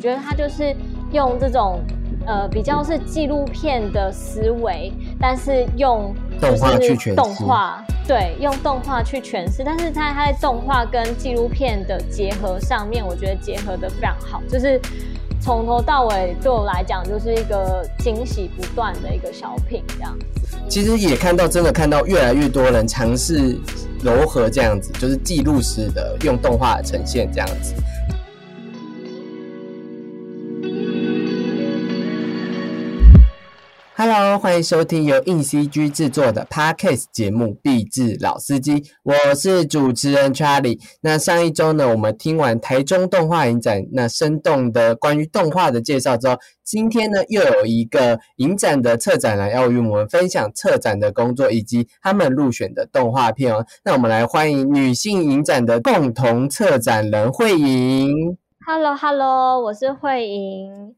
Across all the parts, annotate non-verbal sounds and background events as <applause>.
我觉得他就是用这种呃比较是纪录片的思维，但是用动画去诠释动画对，用动画去诠释，但是他他在动画跟纪录片的结合上面，我觉得结合的非常好，就是从头到尾对我来讲就是一个惊喜不断的一个小品这样子。其实也看到，真的看到越来越多人尝试柔和这样子，就是记录式的用动画呈现这样子。Hello，欢迎收听由硬 CG 制作的 Podcast 节目《壁纸老司机》，我是主持人 Charlie。那上一周呢，我们听完台中动画影展那生动的关于动画的介绍之后，今天呢又有一个影展的策展人要与我们分享策展的工作以及他们入选的动画片哦。那我们来欢迎女性影展的共同策展人慧莹。Hello，Hello，我是慧莹。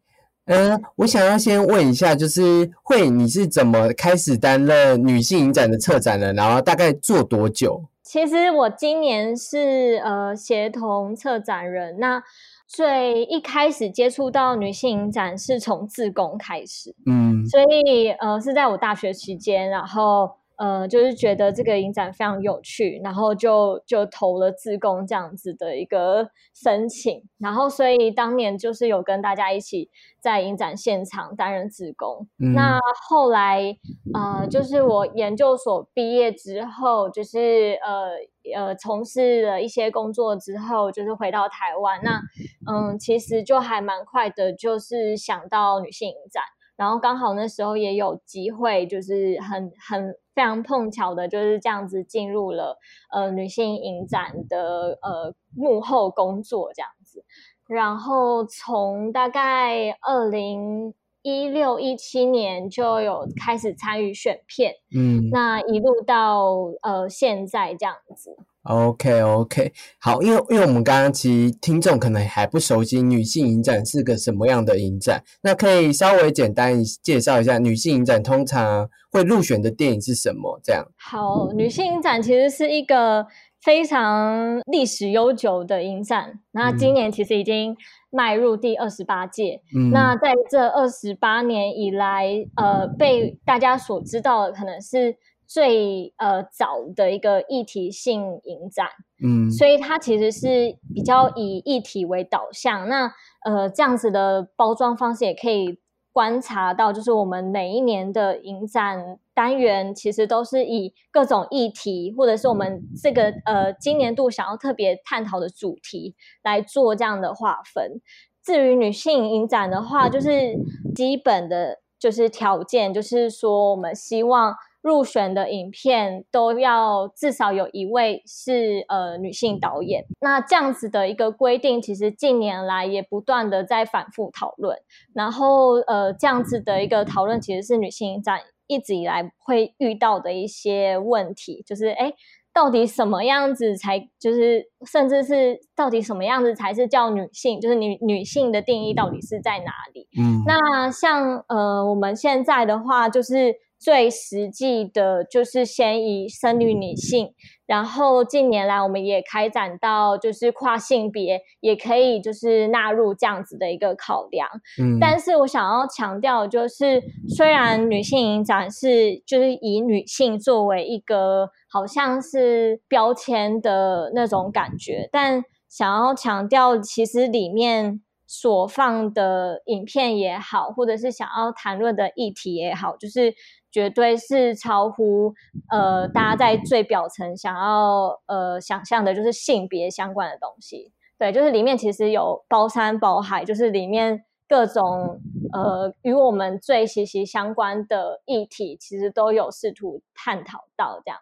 嗯，我想要先问一下，就是慧，你是怎么开始担任女性影展的策展人？然后大概做多久？其实我今年是呃协同策展人，那最一开始接触到女性影展是从自工开始，嗯所以呃是在我大学期间，然后呃就是觉得这个影展非常有趣，然后就就投了自贡这样子的一个申请，然后所以当年就是有跟大家一起在影展现场担任自工。嗯那后来呃就是我研究所毕业之后，就是呃呃从事了一些工作之后，就是回到台湾，那嗯其实就还蛮快的，就是想到女性影展。然后刚好那时候也有机会，就是很很非常碰巧的，就是这样子进入了呃女性影展的呃幕后工作这样子。然后从大概二零一六一七年就有开始参与选片，嗯那一路到呃现在这样子。，OK OK，好，因为因为我们刚刚其实听众可能还不熟悉女性影展是个什么样的影展，那可以稍微简单介绍一下女性影展通常会入选的电影是什么？这样，好，女性影展其实是一个非常历史悠久的影展，那今嗯年其实已经迈入第二十八届。嗯，那在这二十八年以来，呃，被大家所知道的可能是最呃早的一个议题性影展，嗯所以它其实是比较以议题为导向。那呃这样子的包装方式也可以观察到，就是我们每一年的影展单元其实都是以各种议题，或者是我们这个呃今年度想要特别探讨的主题来做这样的划分。至于女性影展的话，就是基本的就是条件，就是说我们希望入选的影片都要至少有一位是呃女性导演。那这样子的一个规定，其实近年来也不断的在反复讨论。然后呃，这样子的一个讨论，其实是女性影展一直以来会遇到的一些问题，就是哎。到底什么样子才就是，甚至是到底什么样子才是叫女性？就是女女性的定义到底是在哪里？嗯那像呃，我们现在的话，就是最实际的，就是先以生理女性，然后近年来我们也开展到就是跨性别，也可以就是纳入这样子的一个考量。嗯，但是我想要强调，就是虽然女性影展是就是以女性作为一个好像是标签的那种感觉，但想要强调，其实里面所放的影片也好，或者是想要谈论的议题也好，就是绝对是超乎呃大家在最表层想要呃想象的，就是性别相关的东西。对，就是里面其实有包山包海，就是里面各种呃与我们最息息相关的议题，其实都有试图探讨到这样。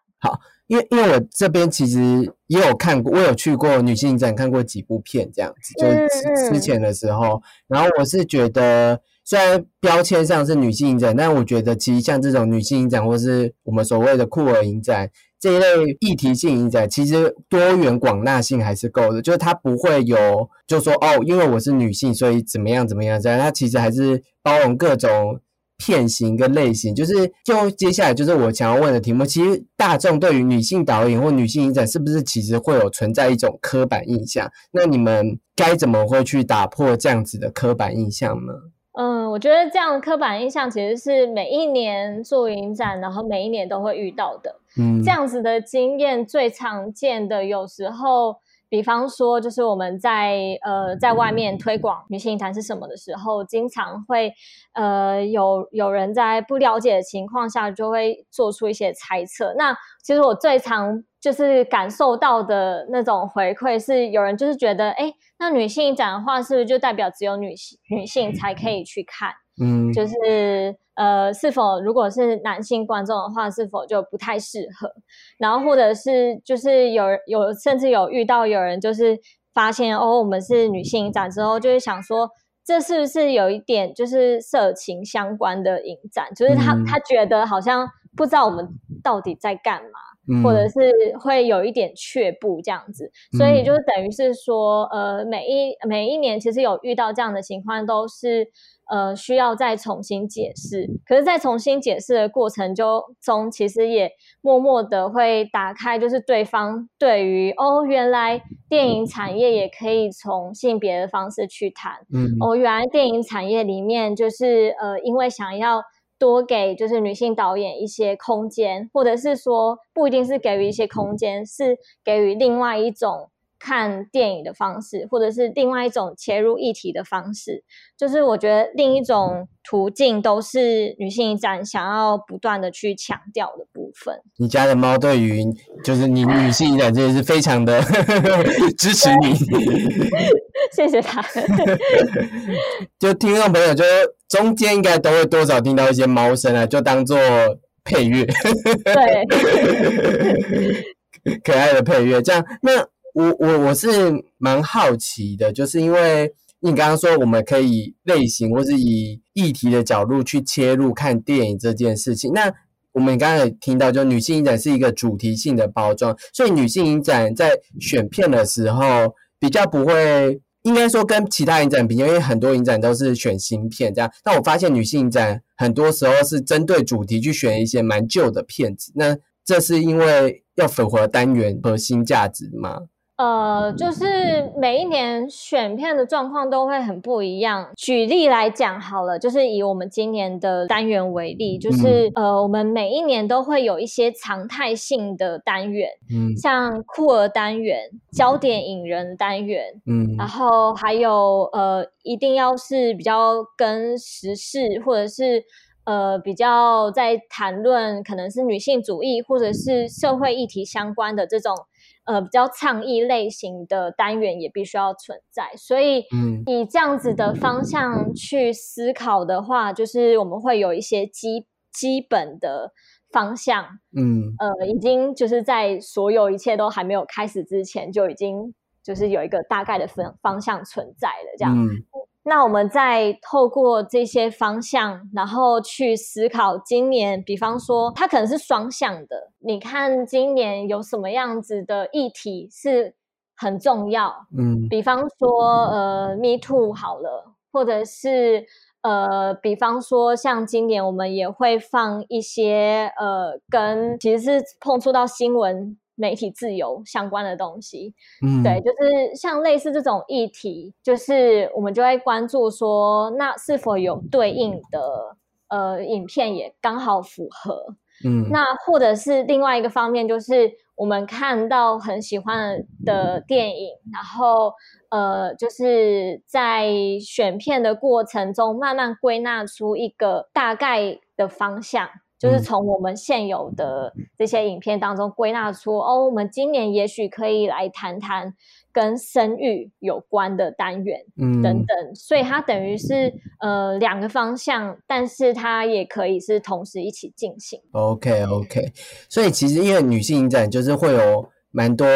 因为因为我这边其实也有看过，我有去过女性影展看过几部片这样子，就之前的时候，然后我是觉得虽然标签上是女性影展，但我觉得其实像这种女性影展或是我们所谓的酷儿影展这一类议题性影展，其实多元广纳性还是够的，就是它不会有就说哦，因为我是女性，所以怎么样怎么样这样，它其实还是包容各种片型跟类型，就是就接下来就是我想要问的题目。其实大众对于女性导演或女性影展，是不是其实会有存在一种刻板印象？那你们该怎么会去打破这样子的刻板印象呢？嗯，我觉得这样的刻板印象其实是每一年做影展，然后每一年都会遇到的。嗯，这样子的经验最常见的，有时候。比方说，就是我们在呃在外面推广女性影坛是什么的时候，经常会呃有有人在不了解的情况下，就会做出一些猜测。那其实我最常就是感受到的那种回馈，是有人就是觉得，哎，那女性展的话，是不是就代表只有女性女性才可以去看？嗯，就是呃，是否如果是男性观众的话，是否就不太适合？然后或者是就是有有甚至有遇到有人就是发现哦，我们是女性影展之后，就会想说，这是不是有一点就是色情相关的影展？就是他他觉得好像不知道我们到底在干嘛，或者是会有一点却步这样子。所以就是等于是说，呃，每一每一年其实有遇到这样的情况，都是。呃，需要再重新解释，可是，在重新解释的过程就，中其实也默默的会打开，就是对方对于哦，原来电影产业也可以从性别的方式去谈，嗯，哦，原来电影产业里面就是呃，因为想要多给就是女性导演一些空间，或者是说不一定是给予一些空间，是给予另外一种。看电影的方式，或者是另外一种切入议题的方式，就是我觉得另一种途径都是女性展想要不断的去强调的部分。你家的猫对于就是你 <laughs> 女性展真的是非常的 <laughs> 支持你，谢谢他。<laughs> 就听众朋友，就中间应该都会多少听到一些猫声啊，就当做配乐，对，可爱的配乐，这样那。我我我是蛮好奇的，就是因为你刚刚说我们可以类型或是以议题的角度去切入看电影这件事情。那我们刚刚也听到，就女性影展是一个主题性的包装，所以女性影展在选片的时候比较不会，应该说跟其他影展比，因为很多影展都是选新片这样。但我发现女性影展很多时候是针对主题去选一些蛮旧的片子，那这是因为要符合单元核心价值吗？呃，就是每一年选片的状况都会很不一样。举例来讲好了，就是以我们今年的单元为例，就是呃，我们每一年都会有一些常态性的单元，嗯，像酷儿单元、焦点引人单元，嗯，然后还有呃，一定要是比较跟时事或者是呃比较在谈论可能是女性主义或者是社会议题相关的这种。呃，比较倡议类型的单元也必须要存在，所以，嗯，以这样子的方向去思考的话，就是我们会有一些基基本的方向，嗯，呃，已经就是在所有一切都还没有开始之前，就已经就是有一个大概的方方向存在了，这样。那我们再透过这些方向，然后去思考今年，比方说它可能是双向的。你看今年有什么样子的议题是很重要？嗯，比方说呃，Me Too 好了，或者是呃，比方说像今年我们也会放一些呃，跟其实是碰触到新闻。媒体自由相关的东西，嗯，对，就是像类似这种议题，就是我们就会关注说，那是否有对应的呃影片也刚好符合，嗯，那或者是另外一个方面，就是我们看到很喜欢的电影，然后呃，就是在选片的过程中，慢慢归纳出一个大概的方向。就是从我们现有的这些影片当中归纳出，哦，我们今年也许可以来谈谈跟生育有关的单元，嗯，等等。所以它等于是呃两个方向，但是它也可以是同时一起进行。OK OK，所以其实因为女性影展就是会有蛮多。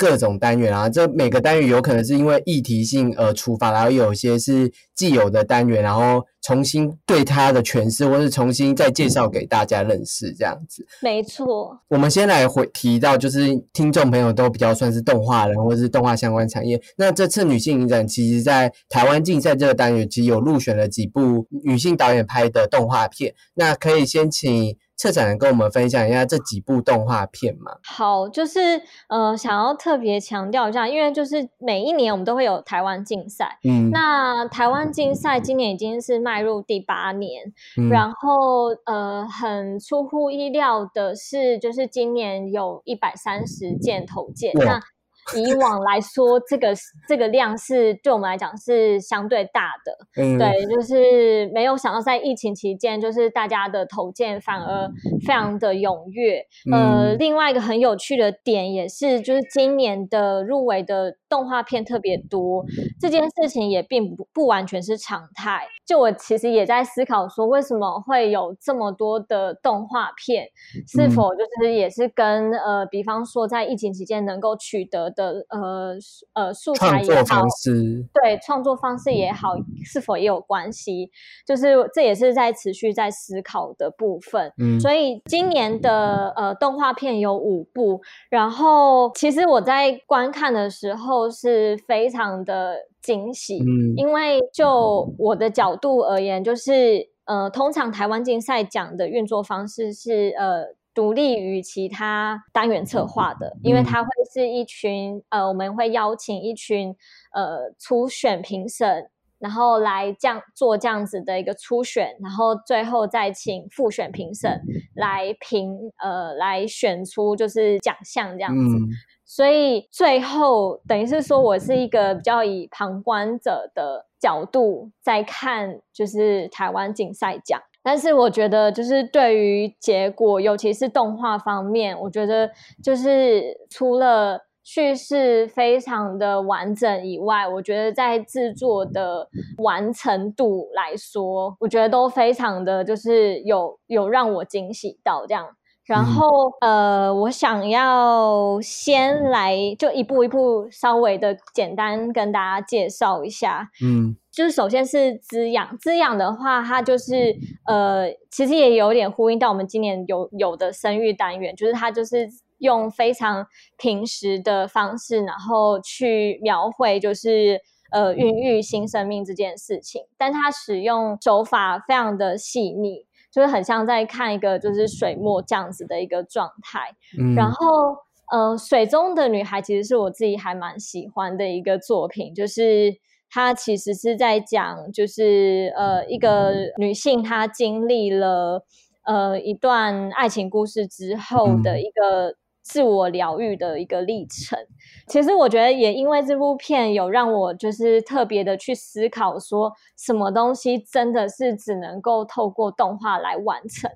各种单元啊，这每个单元有可能是因为议题性而出发，然后有些是既有的单元，然后重新对他的诠释，或是重新再介绍给大家认识这样子。没错，我们先来回提到，就是听众朋友都比较算是动画人或者是动画相关产业。那这次女性影展，其实在台湾竞赛这个单元，其实有入选了几部女性导演拍的动画片。那可以先请。策展人跟我们分享一下这几部动画片嘛？好，就是呃，想要特别强调一下，因为就是每一年我们都会有台湾竞赛，嗯，那台湾竞赛今年已经是迈入第八年，然后呃，很出乎意料的是，就是今年有一百三十件投件，那。以往来说，这个这个量是对我们来讲是相对大的，对，就是没有想到在疫情期间，就是大家的投件反而非常的踊跃。呃，另外一个很有趣的点也是，就是今年的入围的动画片特别多，这件事情也并不不完全是常态。就我其实也在思考说，为什么会有这么多的动画片？是否就是也是跟呃，比方说在疫情期间能够取得的呃呃素材也好，对创作方式也好，是否也有关系？就是这也是在持续在思考的部分。嗯，所以今年的呃动画片有五部，然后其实我在观看的时候是非常的。惊喜，嗯，因为就我的角度而言，就是呃，通常台湾竞赛奖的运作方式是呃，独立于其他单元策划的，因为它会是一群呃，我们会邀请一群呃初选评审，然后来这样做这样子的一个初选，然后最后再请复选评审来评呃，来选出就是奖项这样子。所以最后等于是说，我是一个比较以旁观者的角度在看，就是台湾竞赛奖。但是我觉得，就是对于结果，尤其是动画方面，我觉得就是除了叙事非常的完整以外，我觉得在制作的完成度来说，我觉得都非常的就是有有让我惊喜到这样。然后，呃，我想要先来就一步一步稍微的简单跟大家介绍一下。嗯，就是首先是滋养，滋养的话，它就是呃，其实也有点呼应到我们今年有有的生育单元，就是它就是用非常平时的方式，然后去描绘就是呃孕育新生命这件事情，但它使用手法非常的细腻。就是很像在看一个就是水墨这样子的一个状态，然后呃，水中的女孩其实是我自己还蛮喜欢的一个作品，就是它其实是在讲就是呃一个女性她经历了呃一段爱情故事之后的一个。自我疗愈的一个历程，其实我觉得也因为这部片有让我就是特别的去思考，说什么东西真的是只能够透过动画来完成。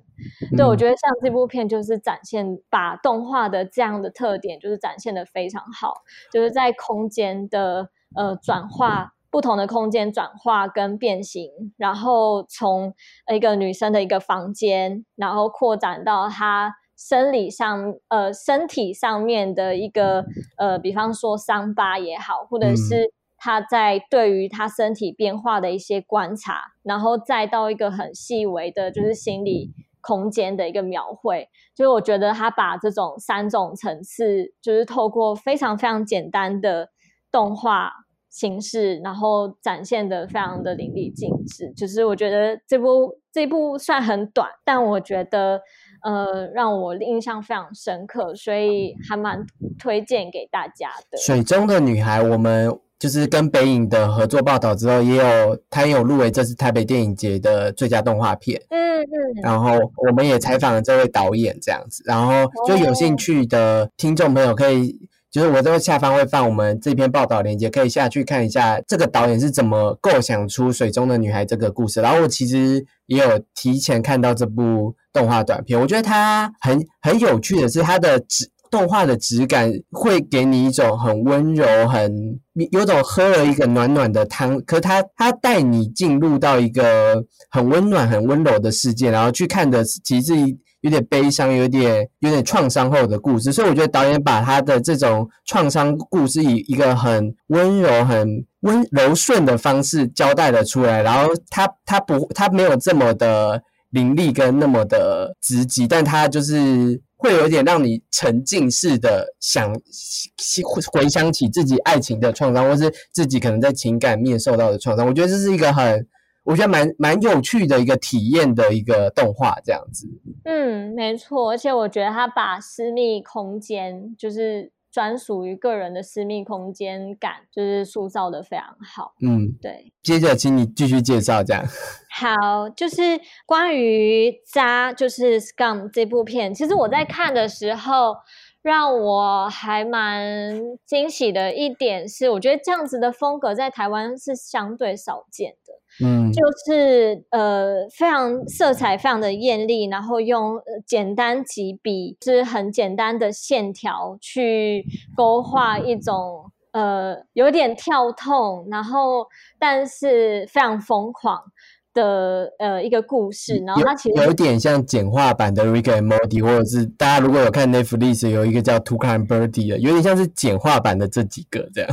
对我觉得像这部片就是展现把动画的这样的特点就是展现的非常好，就是在空间的呃转化，不同的空间转化跟变形，然后从一个女生的一个房间，然后扩展到她。生理上，呃，身体上面的一个，呃，比方说伤疤也好，或者是她在对于她身体变化的一些观察，然后再到一个很细微的，就是心理空间的一个描绘。就是我觉得他把这种三种层次，就是透过非常非常简单的动画形式，然后展现的非常的淋漓尽致。就是我觉得这部这部算很短，但我觉得。呃，让我印象非常深刻，所以还蛮推荐给大家的。水中的女孩，我们就是跟北影的合作报道之后，也有她也有入围这次台北电影节的最佳动画片。嗯嗯。然后我们也采访了这位导演，这样子，然后就有兴趣的听众朋友可以，就是我在下方会放我们这篇报道链接，可以下去看一下这个导演是怎么构想出水中的女孩这个故事。然后我其实也有提前看到这部。动画短片，我觉得它很很有趣的是，它的质动画的质感会给你一种很温柔、很有种喝了一个暖暖的汤，可它它带你进入到一个很温暖、很温柔的世界，然后去看的其实有点悲伤、有点有点创伤后的故事。所以我觉得导演把他的这种创伤故事以一个很温柔、很温柔顺的方式交代了出来。然后他他不他没有这么的凌厉跟那么的直击，但他就是会有点让你沉浸式的想回想起自己爱情的创伤，或是自己可能在情感面受到的创伤。我觉得这是一个很。我觉得蛮蛮有趣的一个体验的一个动画，这样子。嗯，没错，而且我觉得他把私密空间，就是专属于个人的私密空间感，就是塑造的非常好。嗯，对。接着，请你继续介绍，这样。<laughs> 好，就是关于渣，就是《Scum》这部片，其实我在看的时候，让我还蛮惊喜的一点是，我觉得这样子的风格在台湾是相对少见的。嗯，就是呃，非常色彩非常的艳丽，然后用简单几笔，就是很简单的线条去勾画一种呃有点跳痛，然后但是非常疯狂的呃一个故事。然后它其实有点像简化版的《Rick and Morty》，或者是大家如果有看 Netflix 有一个叫《To Kind Birdie》的，有点像是简化版的这几个这样。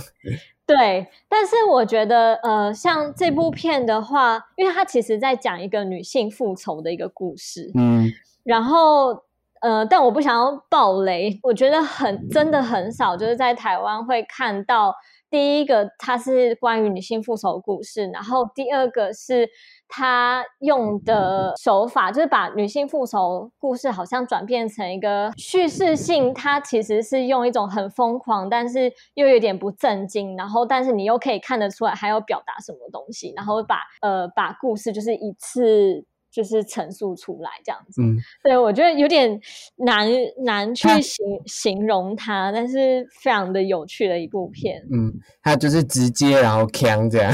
对，但是我觉得，呃，像这部片的话，因为它其实在讲一个女性复仇的一个故事，嗯，然后，呃，但我不想要爆雷，我觉得很真的很少，就是在台湾会看到。第一个，它是关于女性复仇故事，然后第二个是他用的手法，就是把女性复仇故事好像转变成一个叙事性，他其实是用一种很疯狂，但是又有点不正经，然后但是你又可以看得出来还要表达什么东西，然后把呃把故事就是一次。就是陈述出来这样子，嗯，对我觉得有点难难去形形容它，但是非常的有趣的一部片，嗯，它就是直接然后强这样，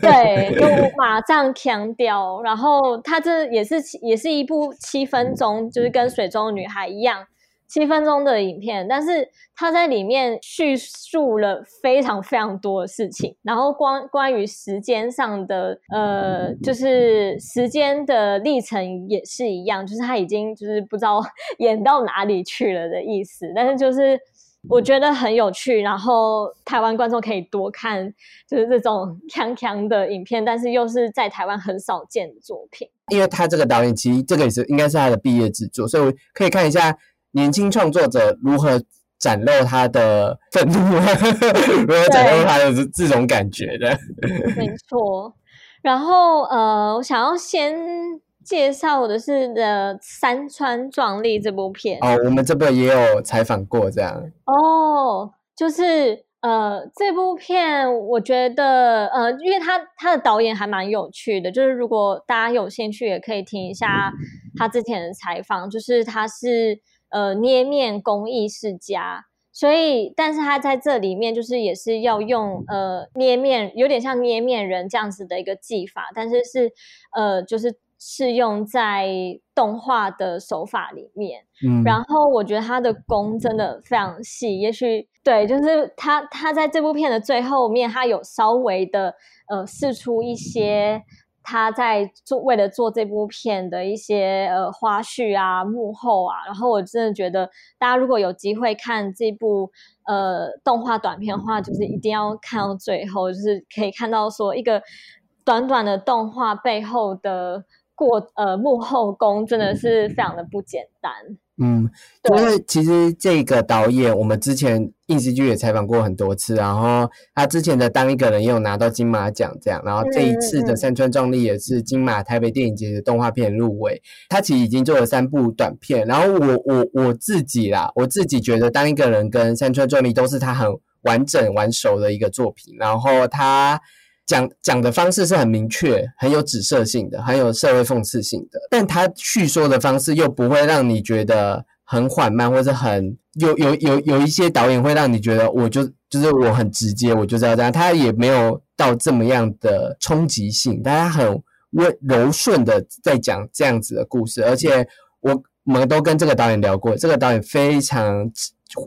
对，就。<laughs> 马上强掉，然后它这也是也是一部七分钟，就是跟水中的女孩一样。七分钟的影片，但是他在里面叙述了非常非常多的事情，然后关关于时间上的，呃，就是时间的历程也是一样，就是他已经就是不知道 <laughs> 演到哪里去了的意思，但是就是我觉得很有趣，然后台湾观众可以多看，就是这种 <laughs> 强强的影片，但是又是在台湾很少见的作品，因为他这个导演其实这个也是应该是他的毕业制作，所以我可以看一下。年轻创作者如何展露他的愤怒？<laughs> 如何展露他的这种感觉的？没错。然后呃，我想要先介绍的是的《山川壮丽》这部片。哦，我们这边也有采访过这样。哦，就是呃，这部片我觉得呃，因为他他的导演还蛮有趣的，就是如果大家有兴趣，也可以听一下他之前的采访，就是他是。呃，捏面工艺世家，所以，但是他在这里面就是也是要用呃捏面，有点像捏面人这样子的一个技法，但是是呃就是适用在动画的手法里面。嗯，然后我觉得他的工真的非常细，也许对，就是他他在这部片的最后面，他有稍微的呃试出一些。他在做为了做这部片的一些呃花絮啊幕后啊，然后我真的觉得大家如果有机会看这部呃动画短片的话，就是一定要看到最后，就是可以看到说一个短短的动画背后的过呃幕后工真的是非常的不简单。嗯，因为其实这个导演，我们之前影视剧也采访过很多次，然后他之前的《当一个人》也有拿到金马奖这样，然后这一次的《山川壮丽》也是金马台北电影节的动画片入围。他其实已经做了三部短片，然后我我我自己啦，我自己觉得《当一个人》跟《山川壮丽》都是他很完整完熟的一个作品，然后他。讲讲的方式是很明确、很有指涉性的，很有社会讽刺性的，但他叙说的方式又不会让你觉得很缓慢，或者很有有有有一些导演会让你觉得我就就是我很直接，我就知道这样。他也没有到这么样的冲击性，但他很温柔顺的在讲这样子的故事。而且我我们都跟这个导演聊过，这个导演非常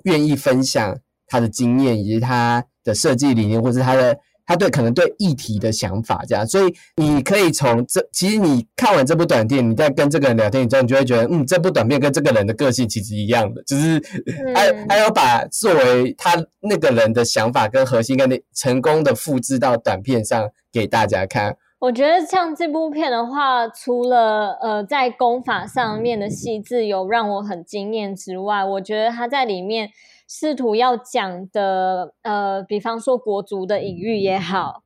愿意分享他的经验以及他的设计理念，或是他的。他对可能对议题的想法这样，所以你可以从这，其实你看完这部短片，你在跟这个人聊天之后，你就会觉得，嗯，这部短片跟这个人的个性其实一样的，就是 <laughs> 还还有把作为他那个人的想法跟核心跟那成功的复制到短片上给大家看。我觉得像这部片的话，除了呃在功法上面的细致有让我很惊艳之外，我觉得他在里面试图要讲的呃，比方说国足的隐喻也好，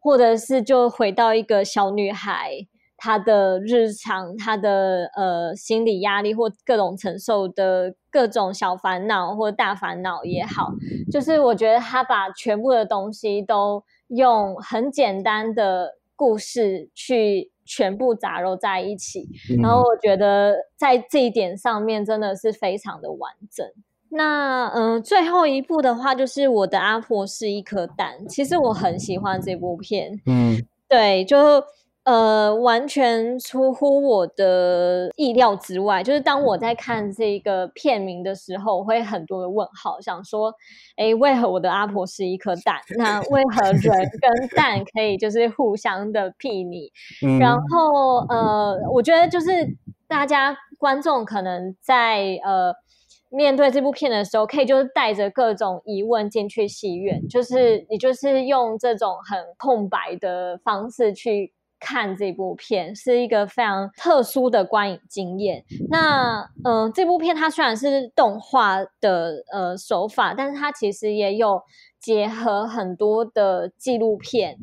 或者是就回到一个小女孩她的日常，她的呃心理压力或各种承受的各种小烦恼或大烦恼也好，就是我觉得他把全部的东西都用很简单的。故事去全部杂糅在一起，然后我觉得在这一点上面真的是非常的完整。那嗯，最后一部的话就是我的阿婆是一颗蛋，其实我很喜欢这部片，嗯，对，就。呃，完全出乎我的意料之外。就是当我在看这个片名的时候，我会很多的问号，想说：哎，为何我的阿婆是一颗蛋？那为何人跟蛋可以就是互相的睥睨？然后呃，我觉得就是大家观众可能在呃面对这部片的时候，可以就是带着各种疑问进去戏院，就是你就是用这种很空白的方式去。看这部片是一个非常特殊的观影经验。那，嗯，这部片它虽然是动画的呃手法，但是它其实也有结合很多的纪录片，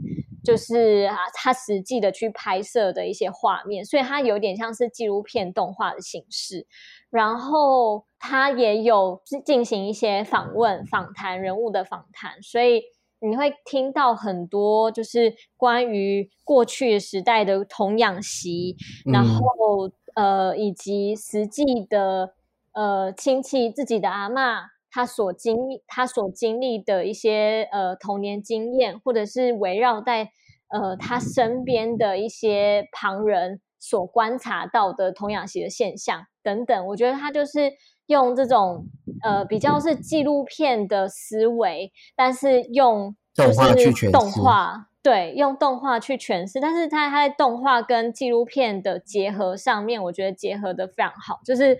就是啊，他实际的去拍摄的一些画面，所以它有点像是纪录片动画的形式。然后他也有进行一些访问、访谈人物的访谈，所以。你会听到很多，就是关于过去时代的童养媳，然后呃，以及实际的呃亲戚自己的阿妈，他所经他所经历的一些呃童年经验，或者是围绕在呃他身边的一些旁人所观察到的童养媳的现象等等，我觉得他就是。用这种呃比较是纪录片的思维，但是用就是动画对用动画去诠释，但是它它在动画跟纪录片的结合上面，我觉得结合的非常好，就是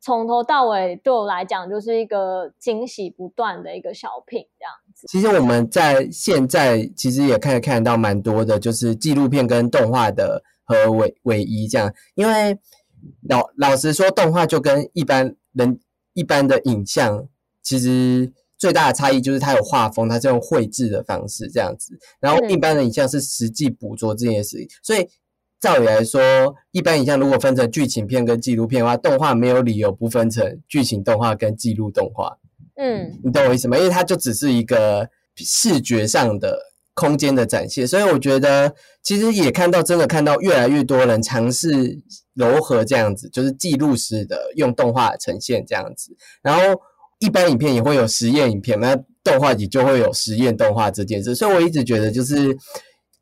从头到尾对我来讲就是一个惊喜不断的一个小品这样子。其实我们在现在其实也可以看到蛮多的，就是纪录片跟动画的和尾尾一这样，因为老老实说，动画就跟一般。人一般的影像，其实最大的差异就是它有画风，它是用绘制的方式这样子。然后一般的影像是实际捕捉这件事情。所以照理来说，一般影像如果分成剧情片跟纪录片的话，动画没有理由不分成剧情动画跟记录动画。嗯，你懂我意思吗？因为它就只是一个视觉上的。空间的展现，所以我觉得其实也看到，真的看到越来越多人尝试柔和这样子，就是记录式的用动画呈现这样子。然后一般影片也会有实验影片，那动画也就会有实验动画这件事。所以我一直觉得，就是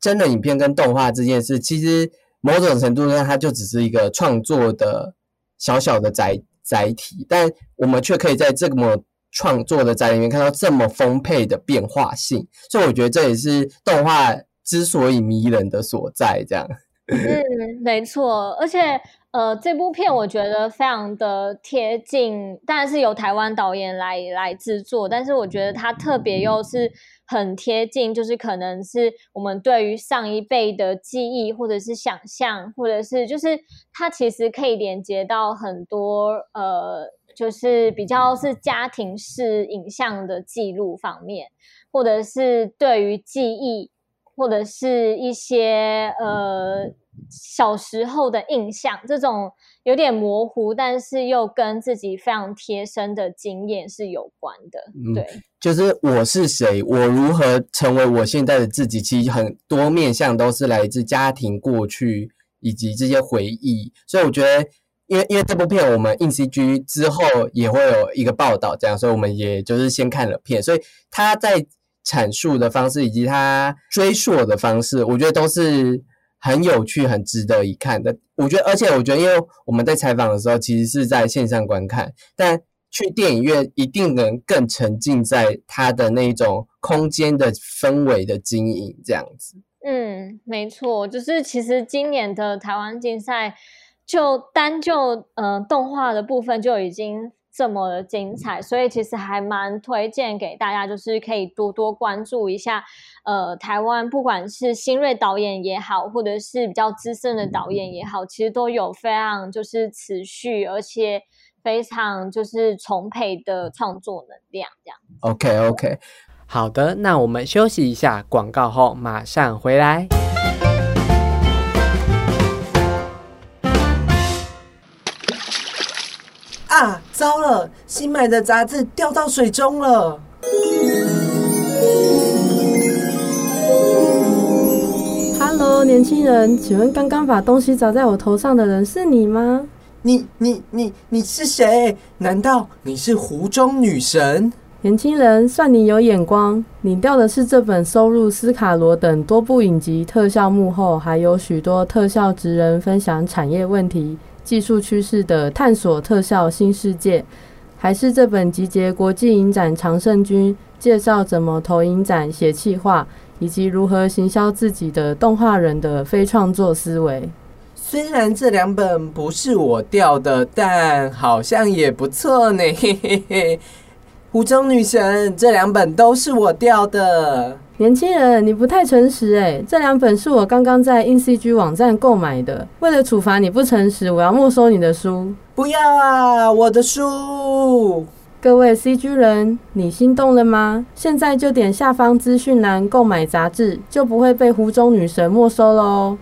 真的影片跟动画这件事，其实某种程度上它就只是一个创作的小小的载载体，但我们却可以在这么。创作的载里面看到这么丰沛的变化性，所以我觉得这也是动画之所以迷人的所在。这样，嗯，没错。而且，呃，这部片我觉得非常的贴近，当然是由台湾导演来来制作，但是我觉得它特别又是很贴近，就是可能是我们对于上一辈的记忆，或者是想象，或者是就是它其实可以连接到很多呃。就是比较是家庭式影像的记录方面，或者是对于记忆，或者是一些呃小时候的印象，这种有点模糊，但是又跟自己非常贴身的经验是有关的。对，就是我是谁，我如何成为我现在的自己，其实很多面向都是来自家庭过去以及这些回忆，所以我觉得。因为因为这部片我们印 CG 之后也会有一个报道，这样，所以我们也就是先看了片，所以他在阐述的方式以及他追溯的方式，我觉得都是很有趣、很值得一看的。我觉得，而且我觉得，因为我们在采访的时候其实是在线上观看，但去电影院一定能更沉浸在它的那种空间的氛围的经营这样子。嗯，没错，就是其实今年的台湾竞赛，就单就呃动画的部分就已经这么的精彩，所以其实还蛮推荐给大家，就是可以多多关注一下。呃，台湾不管是新锐导演也好，或者是比较资深的导演也好，其实都有非常就是持续而且非常就是充沛的创作能量。这样。OK OK。好的，那我们休息一下，广告后马上回来。啊，糟了，新买的杂志掉到水中了。Hello，年轻人，请问刚刚把东西砸在我头上的人是你吗？你、你、你、你是谁？难道你是湖中女神？年轻人，算你有眼光，你掉的是这本收入斯卡罗等多部影集特效幕后，还有许多特效职人分享产业问题、技术趋势的探索特效新世界，还是这本集结国际影展常胜军，介绍怎么投影展、写企划，以及如何行销自己的动画人的非创作思维？虽然这两本不是我掉的，但好像也不错呢。嘿嘿嘿。湖中女神，这两本都是我掉的。年轻人，你不太诚实哎！这两本是我刚刚在 InCG 网站购买的。为了处罚你不诚实，我要没收你的书。不要啊，我的书！各位 CG 人，你心动了吗？现在就点下方资讯栏购买杂志，就不会被湖中女神没收喽。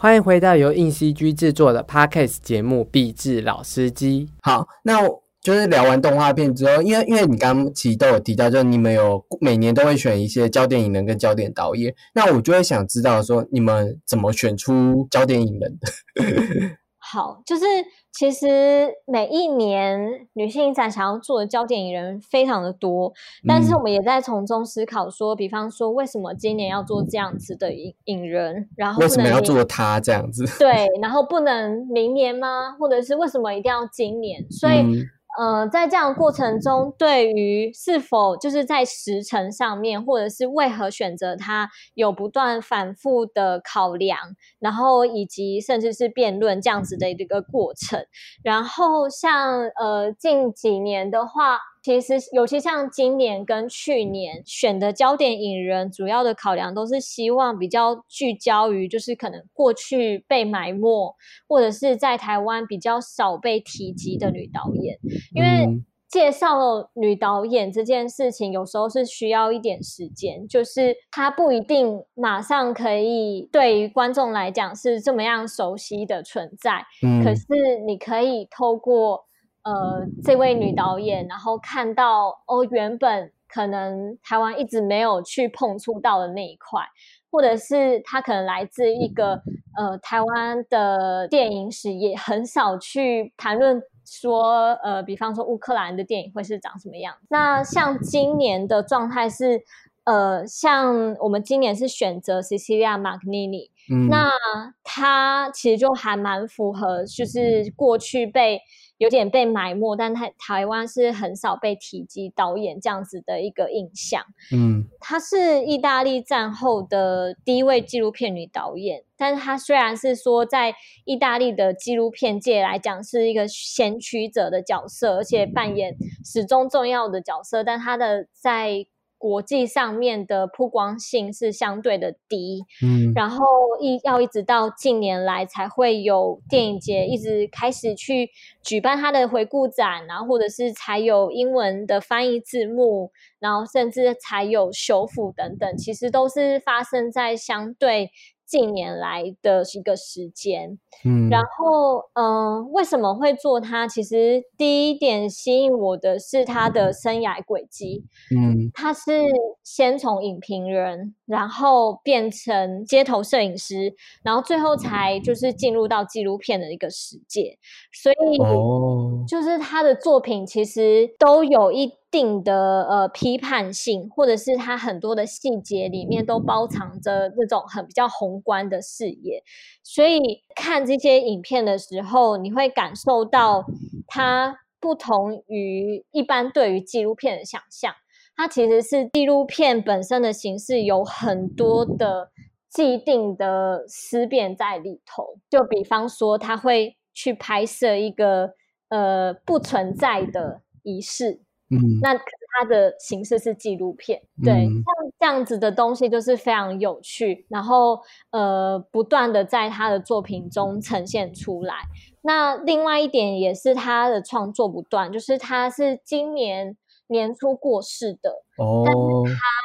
欢迎回到由硬 CG 制作的 Podcast 节目《壁纸老司机》。好，那就是聊完动画片之后，因为因为你刚刚其实都有提到，就是你们有每年都会选一些焦点影人跟焦点导演，那我就会想知道说，你们怎么选出焦点影人的？好，就是。其实每一年女性影展想要做的焦点影人非常的多，但是我们也在从中思考说，比方说为什么今年要做这样子的影影人，然后为什么要做他这样子？对，然后不能明年吗？或者是为什么一定要今年？所以。呃，在这样的过程中，对于是否就是在时辰上面，或者是为何选择它，有不断反复的考量，然后以及甚至是辩论这样子的一个过程。然后像呃近几年的话。其实，尤其像今年跟去年选的焦点影人，主要的考量都是希望比较聚焦于，就是可能过去被埋没，或者是在台湾比较少被提及的女导演。因为介绍女导演这件事情，有时候是需要一点时间，就是她不一定马上可以对于观众来讲是这么样熟悉的存在。嗯，可是你可以透过。呃，这位女导演，然后看到哦，原本可能台湾一直没有去碰触到的那一块，或者是她可能来自一个呃台湾的电影史也很少去谈论说，呃，比方说乌克兰的电影会是长什么样。那像今年的状态是，呃，像我们今年是选择 Cecilia Magnini，那她其实就还蛮符合，就是过去被。有点被埋没，但台台湾是很少被提及导演这样子的一个印象。嗯，她是意大利战后的第一位纪录片女导演，但是她虽然是说在意大利的纪录片界来讲是一个先驱者的角色，而且扮演始终重要的角色，但她的在国际上面的曝光性是相对的低，嗯，然后一要一直到近年来才会有电影节一直开始去举办它的回顾展，然后或者是才有英文的翻译字幕，然后甚至才有修复等等，其实都是发生在相对。近年来的一个时间，嗯，然后，嗯，为什么会做它？其实第一点吸引我的是他的生涯轨迹，嗯，他是先从影评人，然后变成街头摄影师，然后最后才就是进入到纪录片的一个世界，所以，哦，就是他的作品其实都有一定的呃批判性，或者是它很多的细节里面都包藏着那种很比较宏观的视野，所以看这些影片的时候，你会感受到它不同于一般对于纪录片的想象。它其实是纪录片本身的形式有很多的既定的思辨在里头，就比方说，他会去拍摄一个呃不存在的仪式，嗯，那它的形式是纪录片，对，嗯像这样子的东西就是非常有趣，然后呃不断的在他的作品中呈现出来。那另外一点也是他的创作不断，就是他是今年年初过世的，哦，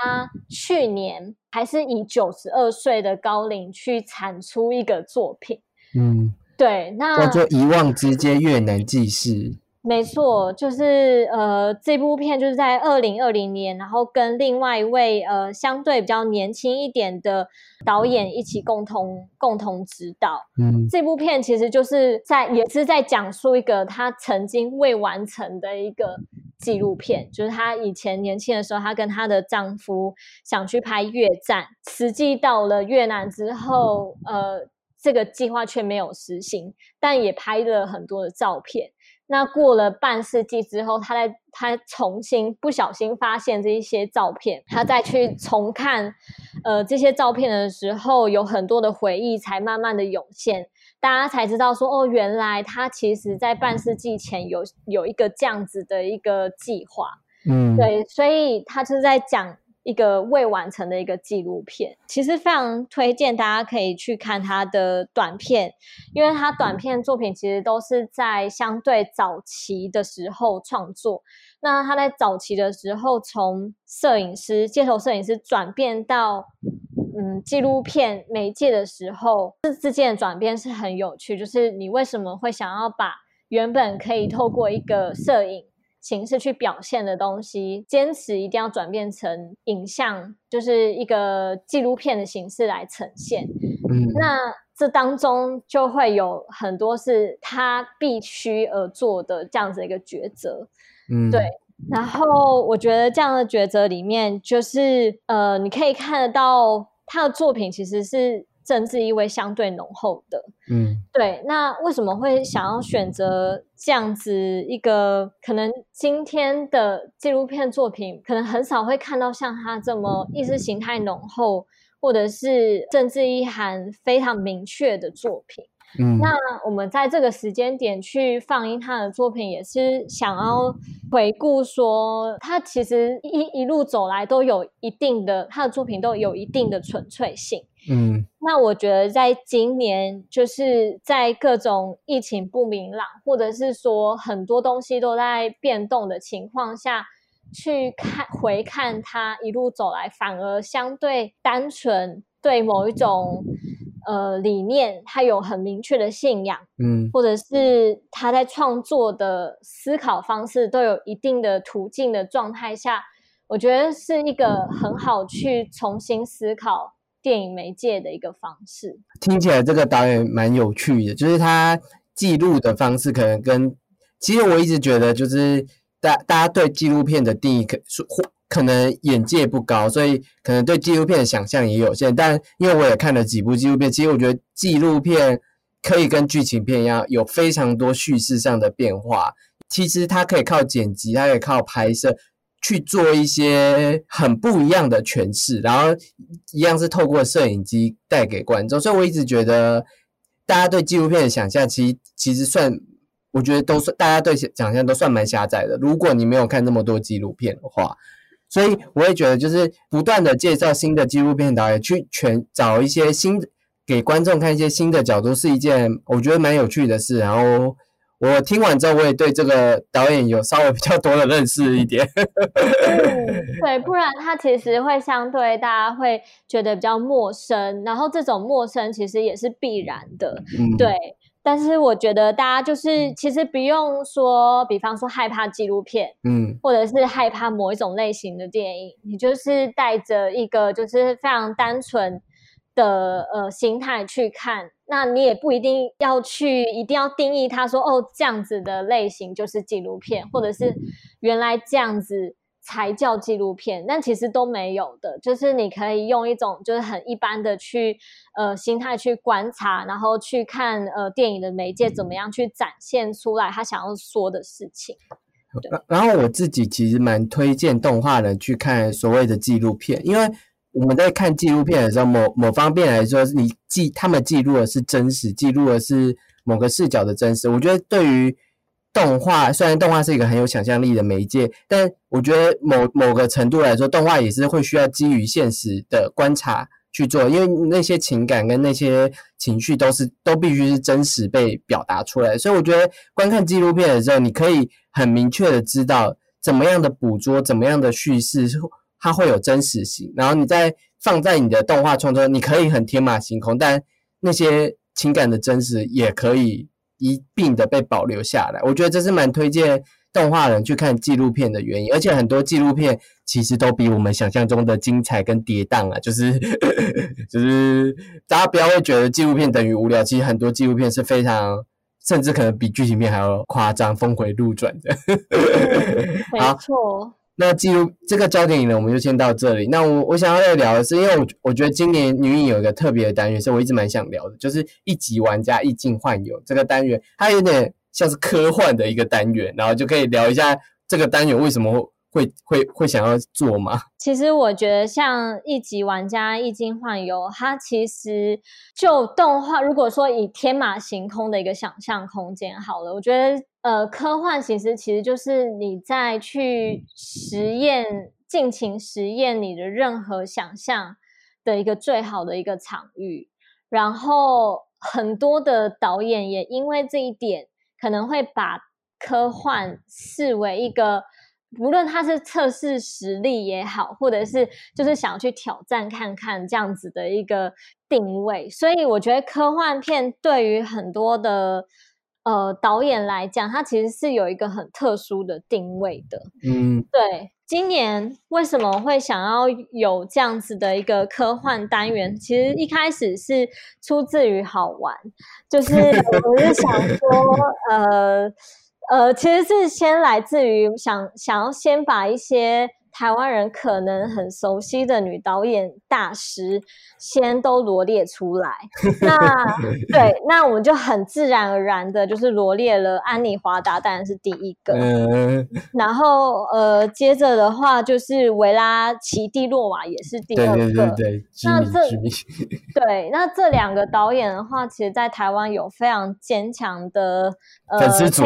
他去年还是以九十二岁的高龄去产出一个作品。嗯，对，那叫做《遗忘之街越南记事》。没错，就是呃，这部片就是在二零二零年，然后跟另外一位呃相对比较年轻一点的导演一起共同共同指导。嗯这部片其实就是在也是在讲述一个她曾经未完成的一个纪录片，就是她以前年轻的时候，她跟她的丈夫想去拍越战，实际到了越南之后，呃，这个计划却没有实行，但也拍了很多的照片。那过了半世纪之后，他在他重新不小心发现这一些照片，他再去重看呃这些照片的时候，有很多的回忆才慢慢的涌现，大家才知道说哦，原来他其实在半世纪前有有一个这样子的一个计划，嗯，对，所以他就是在讲一个未完成的一个纪录片，其实非常推荐大家可以去看他的短片，因为他短片作品其实都是在相对早期的时候创作。那他在早期的时候，从摄影师、街头摄影师转变到嗯纪录片媒介的时候，这之间的转变是很有趣。就是你为什么会想要把原本可以透过一个摄影形式去表现的东西，坚持一定要转变成影像，就是一个纪录片的形式来呈现。嗯，那这当中就会有很多是他必须而做的这样子一个抉择。嗯，对然后我觉得这样的抉择里面，就是呃，你可以看得到他的作品其实是政治意味相对浓厚的。嗯对，那为什么会想要选择这样子一个可能今天的纪录片作品，可能很少会看到像他这么意识形态浓厚，或者是政治意涵非常明确的作品。嗯，那我们在这个时间点去放映他的作品，也是想要回顾说，他其实一一路走来都有一定的，他的作品都有一定的纯粹性。嗯。那我觉得在今年，就是在各种疫情不明朗，或者是说很多东西都在变动的情况下，去看回看他一路走来，反而相对单纯，对某一种呃理念，他有很明确的信仰，嗯。或者是他在创作的思考方式都有一定的途径的状态下，我觉得是一个很好去重新思考电影媒介的一个方式。听起来这个导演蛮有趣的，就是他记录的方式可能跟，其实我一直觉得就是大大家对纪录片的定义可或可能眼界不高，所以可能对纪录片的想象也有限。但因为我也看了几部纪录片，其实我觉得纪录片可以跟剧情片一样，有非常多叙事上的变化。其实它可以靠剪辑，它可以靠拍摄。去做一些很不一样的诠释，然后一样是透过摄影机带给观众，所以我一直觉得大家对纪录片的想象，其实其实算，我觉得都算大家对想象都算蛮狭窄的。如果你没有看那么多纪录片的话，所以我也觉得就是不断的介绍新的纪录片导演，去全找一些新给观众看一些新的角度，是一件我觉得蛮有趣的事。然后。我听完之后，我也对这个导演有稍微比较多的认识一点。嗯，对，不然他其实会相对大家会觉得比较陌生，然后这种陌生其实也是必然的，嗯，对。但是我觉得大家就是其实不用说，比方说害怕纪录片，嗯或者是害怕某一种类型的电影，你就是带着一个就是非常单纯的呃心态去看，那你也不一定要去一定要定义它说哦这样子的类型就是纪录片，或者是原来这样子才叫纪录片，但其实都没有的，就是你可以用一种就是很一般的去呃心态去观察，然后去看呃电影的媒介怎么样去展现出来他想要说的事情。然然后我自己其实蛮推荐动画人去看所谓的纪录片，因为我们在看纪录片的时候，某某方面来说，你记他们记录的是真实，记录的是某个视角的真实。我觉得对于动画，虽然动画是一个很有想象力的媒介，但我觉得某某个程度来说，动画也是会需要基于现实的观察去做，因为那些情感跟那些情绪都是都必须是真实被表达出来。所以我觉得观看纪录片的时候，你可以很明确的知道怎么样的捕捉，怎么样的叙事。它会有真实性，然后你再放在你的动画创作，你可以很天马行空，但那些情感的真实也可以一并的被保留下来。我觉得这是蛮推荐动画人去看纪录片的原因，而且很多纪录片其实都比我们想象中的精彩跟跌宕啊，就是 <laughs> 就是大家不要会觉得纪录片等于无聊，其实很多纪录片是非常，甚至可能比剧情片还要夸张、峰回路转的。<laughs> 没错。那进入这个焦点呢，我们就先到这里。那我我想要再聊的是，因为我我觉得今年女影有一个特别的单元，是我一直蛮想聊的，就是一级玩家一境幻游这个单元，它有点像是科幻的一个单元，然后就可以聊一下这个单元为什么会会会想要做吗？<laughs> 其实我觉得像一级玩家一境幻游，它其实就动画，如果说以天马行空的一个想象空间好了，我觉得。呃，科幻其实其实就是你在去实验、尽情实验你的任何想象的一个最好的一个场域。然后很多的导演也因为这一点，可能会把科幻视为一个，无论他是测试实力也好，或者是就是想要去挑战看看这样子的一个定位。所以我觉得科幻片对于很多的。呃，导演来讲，它其实是有一个很特殊的定位的。嗯，对。今年为什么会想要有这样子的一个科幻单元？其实一开始是出自于好玩，就是我是想说，<laughs> 呃呃，其实是先来自于想想要先把一些。台湾人可能很熟悉的女导演大师，先都罗列出来。<laughs> 那对，那我们就很自然而然的，就是罗列了安妮华达，当然是第一个。然后呃，接着的话就是维拉奇蒂洛瓦也是第二个。对对对那这对，那这两个导演的话，其实在台湾有非常坚强的呃粉丝组，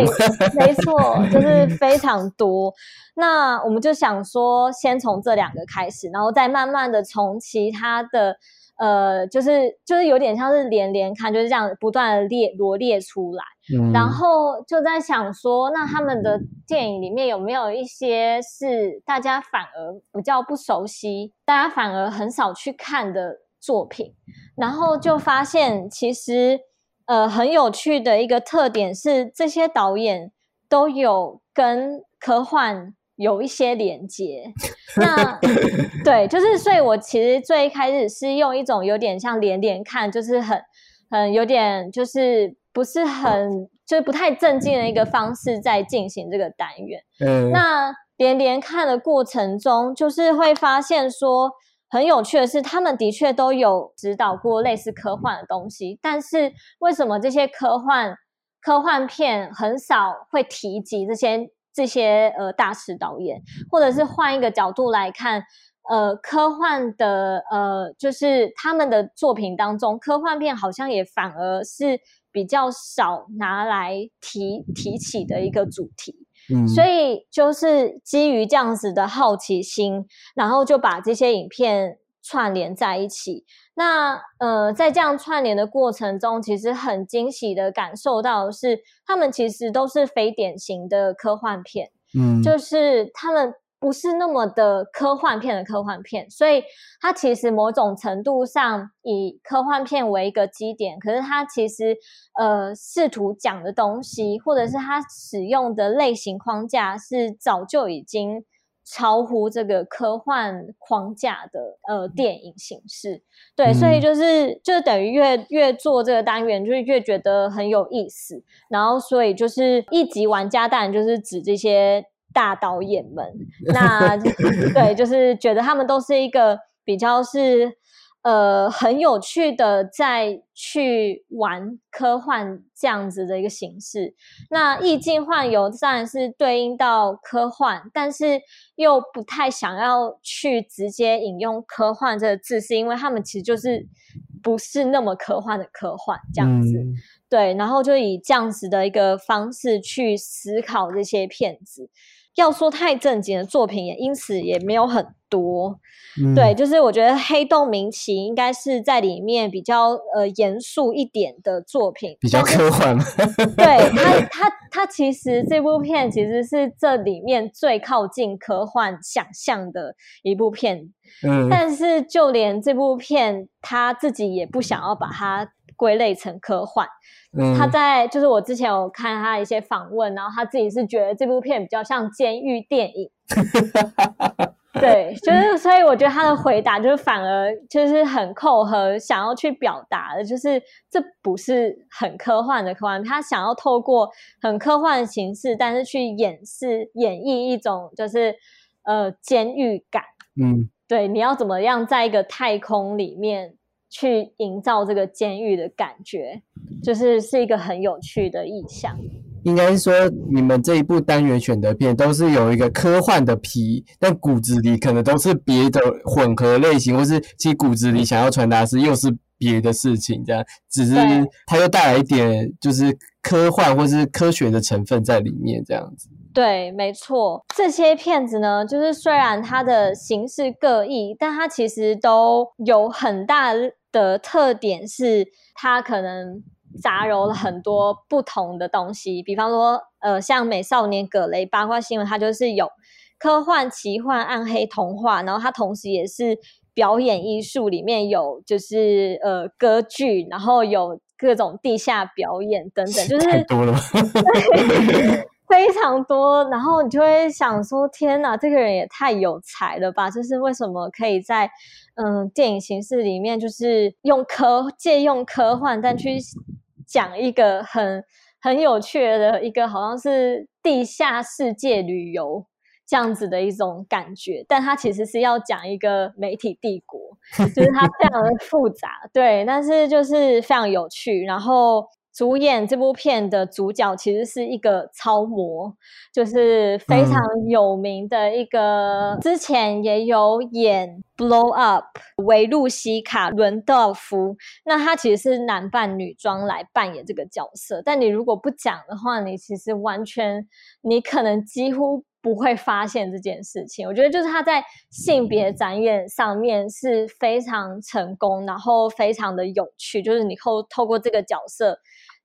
没错，就是非常多。那我们就想说，先从这两个开始，然后再慢慢的从其他的，呃，就是就是有点像是连连看，就是这样不断的列罗列出来，然后就在想说，那他们的电影里面有没有一些是大家反而比较不熟悉，大家反而很少去看的作品，然后就发现其实，呃，很有趣的一个特点是，这些导演都有跟科幻。有一些连接，那对，就是所以，我其实最开始是用一种有点像连连看，就是很很有点就是不是很就是不太正经的一个方式在进行这个单元。嗯，那连连看的过程中，就是会发现说很有趣的是，他们的确都有指导过类似科幻的东西，但是为什么这些科幻科幻片很少会提及这些？这些呃大师导演，或者是换一个角度来看，呃，科幻的呃，就是他们的作品当中，科幻片好像也反而是比较少拿来提提起的一个主题。嗯，所以就是基于这样子的好奇心，然后就把这些影片串联在一起。那呃，在这样串联的过程中，其实很惊喜的感受到是，他们其实都是非典型的科幻片，嗯，就是他们不是那么的科幻片的科幻片，所以它其实某种程度上以科幻片为一个基点，可是它其实呃试图讲的东西，或者是它使用的类型框架是早就已经超乎这个科幻框架的呃电影形式。对，所以就是就是等于越越做这个单元，就是越觉得很有意思。然后所以就是一级玩家，当然就是指这些大导演们。<laughs> 那 <laughs> 对，就是觉得他们都是一个比较是。呃，很有趣的，在去玩科幻这样子的一个形式。那意境幻游当然是对应到科幻，但是又不太想要去直接引用科幻这个字，是因为他们其实就是不是那么科幻的科幻这样子。对，然后就以这样子的一个方式去思考这些片子。要说太正经的作品，也因此也没有很多。对，就是我觉得《黑洞明奇》应该是在里面比较呃严肃一点的作品，比较科幻。<laughs> 对它，它它其实这部片其实是这里面最靠近科幻想象的一部片。嗯，但是就连这部片他自己也不想要把它归类成科幻。他在就是我之前有看他一些访问，然后他自己是觉得这部片比较像监狱电影。对，就是所以我觉得他的回答就是反而就是很扣合想要去表达的，就是这不是很科幻的科幻，他想要透过很科幻的形式，但是去演示演绎一种就是呃监狱感。嗯，对，你要怎么样在一个太空里面？去营造这个监狱的感觉，就是是一个很有趣的意象。应该是说，你们这一部单元选的片都是有一个科幻的皮，但骨子里可能都是别的混合类型，或是其实骨子里想要传达是又是别的事情，这样只是它又带来一点就是科幻或是科学的成分在里面，这样子。对，没错，这些片子呢，就是虽然它的形式各异，但它其实都有很大的特点，是它可能杂糅了很多不同的东西。比方说，呃，像《美少年葛雷》八卦新闻，它就是有科幻、奇幻、暗黑、童话，然后它同时也是表演艺术，里面有就是呃歌剧，然后有各种地下表演等等，就是太多了。<laughs> <laughs> 非常多，然后你就会想说：天哪，这个人也太有才了吧！就是为什么可以在嗯电影形式里面，就是用科借用科幻，但去讲一个很很有趣的一个，好像是地下世界旅游这样子的一种感觉。但他其实是要讲一个媒体帝国，就是它非常的复杂，对，但是就是非常有趣，然后。主演这部片的主角其实是一个超模，就是非常有名的一个，之前也有演《Blow Up》维露西卡·伦道夫。那他其实是男扮女装来扮演这个角色，但你如果不讲的话，你其实完全你可能几乎不会发现这件事情。我觉得就是他在性别展演上面是非常成功，然后非常的有趣，就是你透透过这个角色。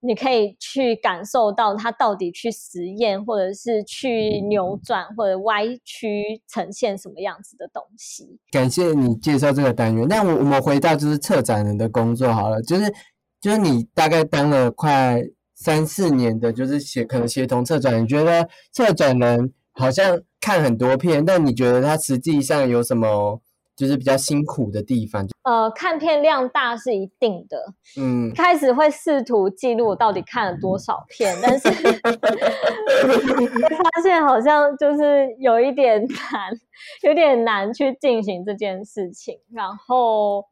你可以去感受到他到底去实验，或者是去扭转或者歪曲呈现什么样子的东西。感谢你介绍这个单元。那我我们回到就是策展人的工作好了，就是就是你大概当了快三四年的，就是协可能协同策展。你觉得策展人好像看很多片，但你觉得他实际上有什么？就是比较辛苦的地方，呃，看片量大是一定的，嗯，开始会试图记录我到底看了多少片，但是 <laughs> 发现好像就是有一点难，有点难去进行这件事情，然后。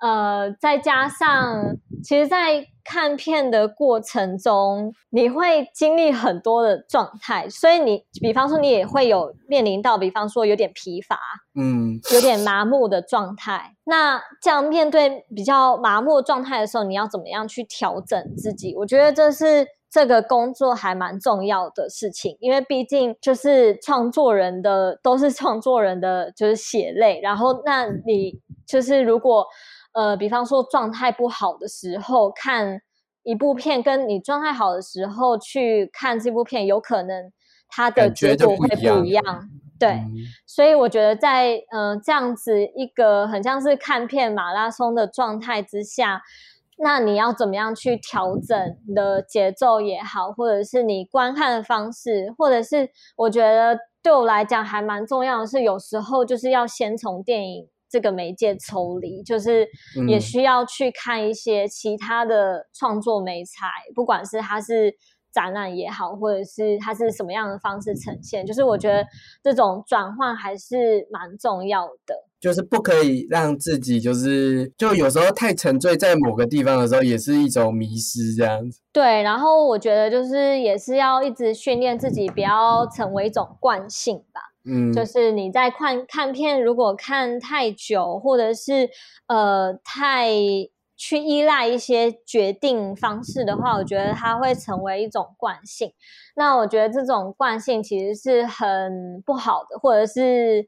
呃，再加上，其实，在看片的过程中，你会经历很多的状态，所以你，比方说，你也会有面临到，比方说，有点疲乏，嗯，有点麻木的状态。那这样面对比较麻木状态的时候，你要怎么样去调整自己？我觉得这是这个工作还蛮重要的事情，因为毕竟就是创作人的都是创作人的就是血泪，然后那你就是如果。呃，比方说状态不好的时候看一部片，跟你状态好的时候去看这部片，有可能它的结果会不一样。对，所以我觉得在嗯这样子一个很像是看片马拉松的状态之下，那你要怎么样去调整你的节奏也好，或者是你观看的方式，或者是我觉得对我来讲还蛮重要的是，有时候就是要先从电影这个媒介抽离，就是也嗯需要去看一些其他的创作媒材，不管是它是展览也好，或者是它是什么样的方式呈现，就是我觉得这种转换还是蛮重要的。就是不可以让自己就是就有时候太沉醉在某个地方的时候，也是一种迷失这样子。对，然后我觉得就是也是要一直训练自己，不要成为一种惯性吧。嗯，就是你在看看片，如果看太久，或者是呃太去依赖一些决定方式的话，我觉得它会成为一种惯性。那我觉得这种惯性其实是很不好的，或者是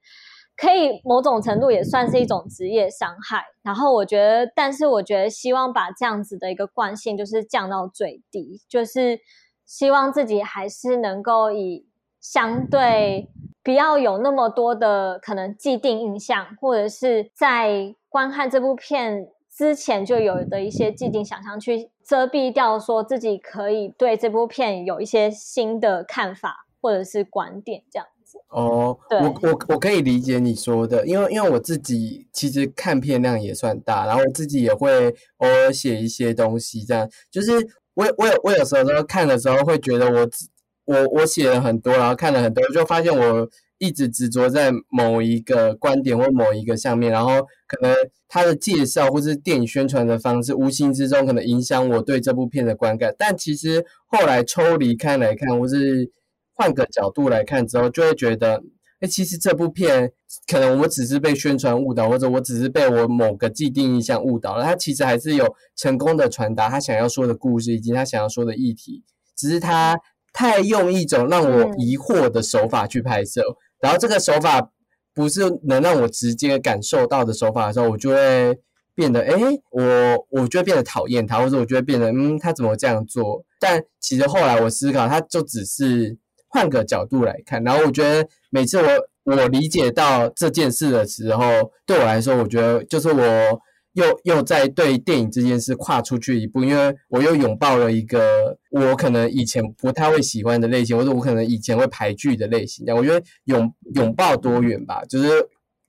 可以某种程度也算是一种职业伤害。然后我觉得，但是我觉得希望把这样子的一个惯性就是降到最低，就是希望自己还是能够以相对不要有那么多的可能既定印象，或者是在观看这部片之前就有的一些既定想象，去遮蔽掉说自己可以对这部片有一些新的看法或者是观点这样子。哦，对我我我可以理解你说的，因为因为我自己其实看片量也算大，然后我自己也会偶尔写一些东西，这样就是我我有我有时候看的时候会觉得我自我我写了很多，然后看了很多，就发现我一直执着在某一个观点或某一个上面，然后可能它的介绍或是电影宣传的方式，无形之中可能影响我对这部片的观感，但其实后来抽离开来看，或是换个角度来看之后，就会觉得，哎，其实这部片可能我只是被宣传误导，或者我只是被我某个既定印象误导了。他其实还是有成功的传达他想要说的故事，以及他想要说的议题，只是他太用一种让我嗯疑惑的手法去拍摄，然后这个手法不是能让我直接感受到的手法的时候，我就会变得，哎，我我就会变得讨厌他，或者我就会变得，嗯，他怎么这样做？但其实后来我思考，他就只是换个角度来看，然后我觉得每次我我理解到这件事的时候，对我来说，我觉得就是我又又在对电影这件事跨出去一步，因为我又拥抱了一个我可能以前不太会喜欢的类型，或者我可能以前会排拒的类型。这样，我觉得拥拥抱多元吧，就是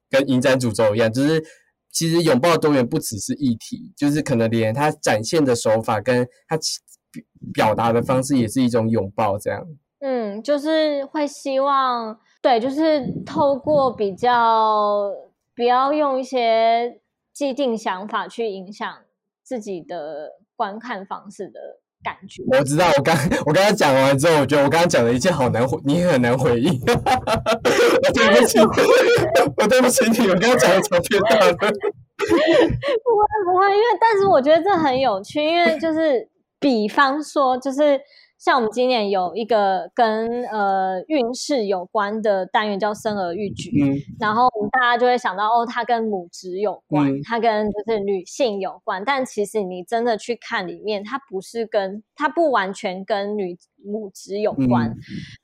跟影展主轴一样，就是其实拥抱多元不只是议题，就是可能连它展现的手法跟它其表达的方式也是一种拥抱，这样。嗯，就是会希望，对，就是透过比较，不要用一些既定想法去影响自己的观看方式的感觉。我知道，我刚 <laughs> 我刚刚讲完之后，我觉得我刚刚讲的一切好难回，你也很难回应。<laughs> 我对不起，<laughs> 我对不起你，我刚刚讲的超偏大的。不会不会，因为但是我觉得这很有趣，因为就是比方说，就是像我们今年有一个跟呃运势有关的单元叫生儿育举，嗯然后大家就会想到哦，它跟母职有关，嗯它跟就是女性有关，但其实你真的去看里面，它不是跟它不完全跟女母职有关。嗯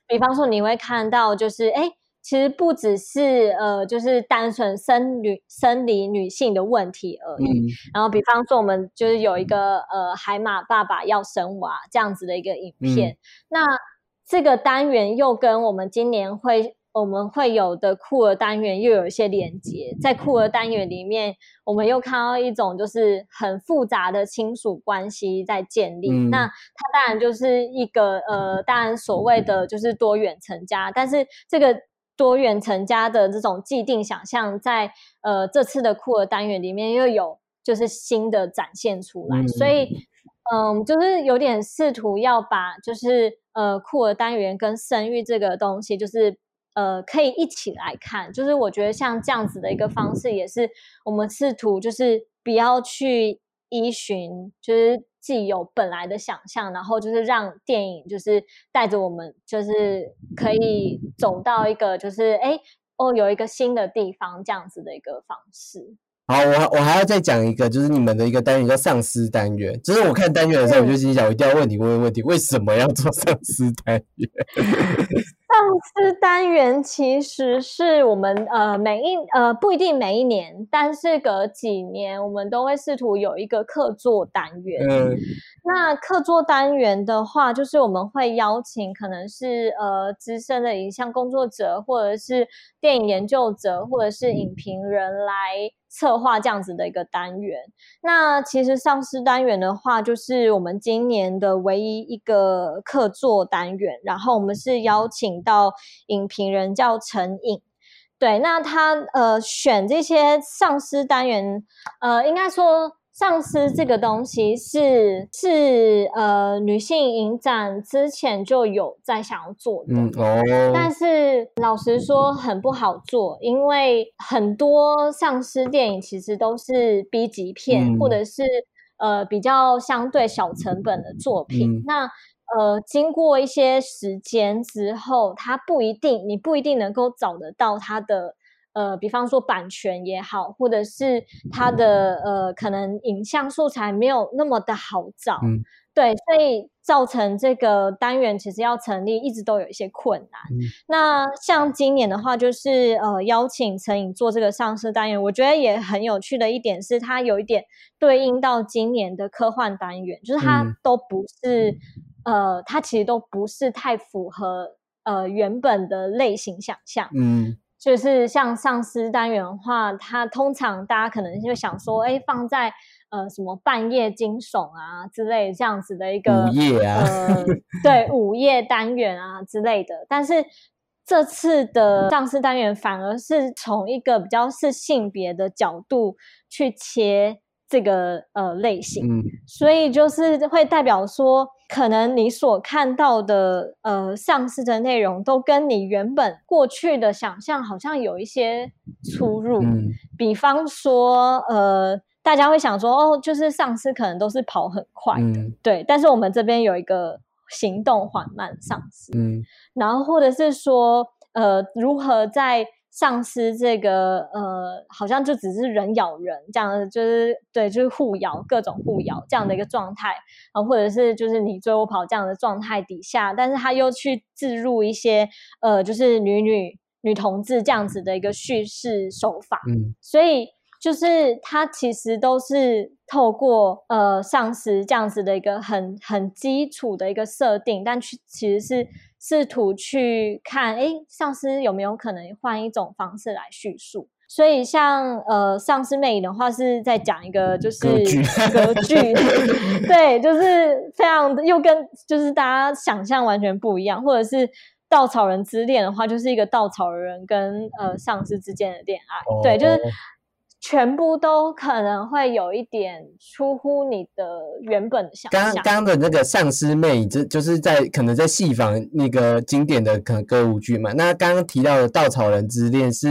比方说，你会看到就是哎。诶其实不只是呃，就是单纯生女生理女性的问题而已。嗯然后，比方说，我们就是有一个呃海马爸爸要生娃这样子的一个影片。那这个单元又跟我们今年会我们会有的酷儿单元又有一些连接。在酷儿单元里面，我们又看到一种就是很复杂的亲属关系在建立。嗯那它当然就是一个呃，当然所谓的就是多元成家，但是这个。多元成家的这种既定想象，在呃这次的酷儿单元里面又有就是新的展现出来，嗯所以嗯，就是有点试图要把就是呃酷儿单元跟生育这个东西，就是呃可以一起来看，就是我觉得像这样子的一个方式，也是我们试图就是不要去依循，就是。既有本来的想象，然后就是让电影就是带着我们，就是可以走到一个就是哎哦有一个新的地方这样子的一个方式。好，我我还要再讲一个，就是你们的一个单元叫丧尸单元。就是我看单元的时候，我就心想，我一定要问你问问题，为什么要做丧尸单元？丧思单元其实是我们呃每一呃不一定每一年，但是隔几年我们都会试图有一个客座单元。嗯那客座单元的话，就是我们会邀请可能是呃资深的影像工作者，或者是电影研究者，或者是影评人来策划这样子的一个单元。那其实丧尸单元的话，就是我们今年的唯一一个客座单元，然后我们是邀请到影评人叫陈颖。对，那他呃选这些丧尸单元，呃，应该说上司这个东西是是呃女性影展之前就有在想要做的，嗯哦，但是老实说很不好做，因为很多丧尸电影其实都是 B 级片，嗯。或者是呃比较相对小成本的作品。嗯。那呃，经过一些时间之后，它不一定，你不一定能够找得到它的呃，比方说版权也好，或者是它的呃，可能影像素材没有那么的好找。嗯对，所以造成这个单元其实要成立，一直都有一些困难。嗯那像今年的话，就是呃邀请陈颖做这个上市单元，我觉得也很有趣的一点是，它有一点对应到今年的科幻单元，就是它嗯都不是、呃，它其实都不是太符合呃原本的类型想象。嗯就是像丧尸单元的话，它通常大家可能就想说，哎，放在呃什么半夜惊悚啊之类这样子的一个午夜啊呃，<laughs> 对午夜单元啊之类的。但是这次的丧尸单元反而是从一个比较是性别的角度去切这个呃类型，嗯所以就是会代表说，可能你所看到的呃上市的内容，都跟你原本过去的想象好像有一些出入。嗯。比方说，呃，大家会想说，哦，就是上司可能都是跑很快的，嗯。对，但是我们这边有一个行动缓慢上司，嗯。然后或者是说，呃，如何在丧尸这个呃，好像就只是人咬人这样的，就是对，就是互咬各种互咬这样的一个状态。啊，或者是就是你追我跑这样的状态底下，但是他又去置入一些呃，就是女女女同志这样子的一个叙事手法，嗯。所以就是他其实都是透过呃上司这样子的一个很很基础的一个设定，但去其实是试图去看，诶，上司有没有可能换一种方式来叙述。所以像呃丧尸魅影的话，是在讲一个就是歌剧歌剧对，就是非常的又跟就是大家想象完全不一样，或者是。稻草人之恋的话，就是一个稻草人跟呃上司之间的恋爱，对，就是哦全部都可能会有一点出乎你的原本的想刚象。刚刚的那个丧尸魅影，这就是在可能在戏仿那个经典的可能歌舞剧嘛。那刚刚提到的《稻草人之恋》是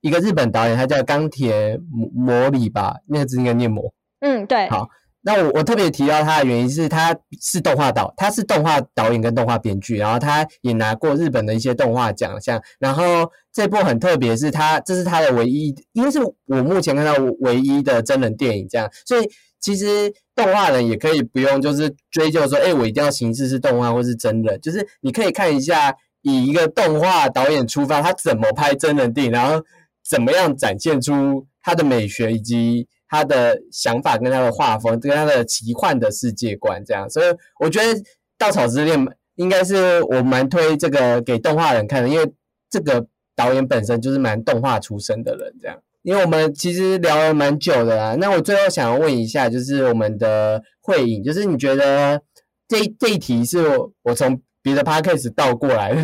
一个日本导演，他叫冈田摩摩里吧，那个字应该念魔。嗯，对，好那我我特别提到他的原因是，他是动画导，他是动画导演跟动画编剧，然后他也拿过日本的一些动画奖项。然后这部很特别，是他这是他的唯一，因为是我目前看到唯一的真人电影这样，所以其实动画人也可以不用就是追究说，哎，我一定要形式是动画或是真人，就是你可以看一下以一个动画导演出发，他怎么拍真人电影，然后怎么样展现出他的美学以及他的想法跟他的画风，跟他的奇幻的世界观这样，所以我觉得《稻草之恋》应该是我蛮推这个给动画人看的，因为这个导演本身就是蛮动画出身的人这样。因为我们其实聊了蛮久的啦，那我最后想要问一下，就是我们的慧颖，就是你觉得这这一题是我我从别的 podcast 倒过来的，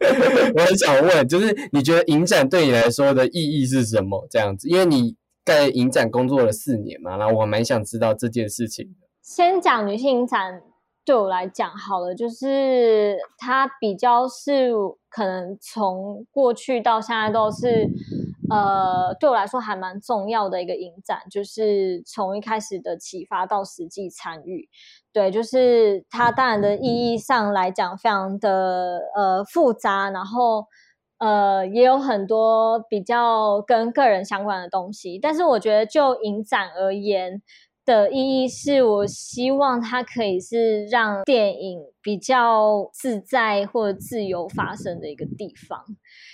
<laughs> 我很想问，就是你觉得影展对你来说的意义是什么？这样子，因为你在影展工作了四年嘛，然后我蛮想知道这件事情。先讲女性影展，对我来讲好了，就是它比较是可能从过去到现在都是，呃，对我来说还蛮重要的一个影展，就是从一开始的启发到实际参与，对，就是它当然的意义上来讲非常的呃复杂，然后。呃，也有很多比较跟个人相关的东西，但是我觉得就影展而言，的意义是我希望它可以是让电影比较自在或自由发生的一个地方，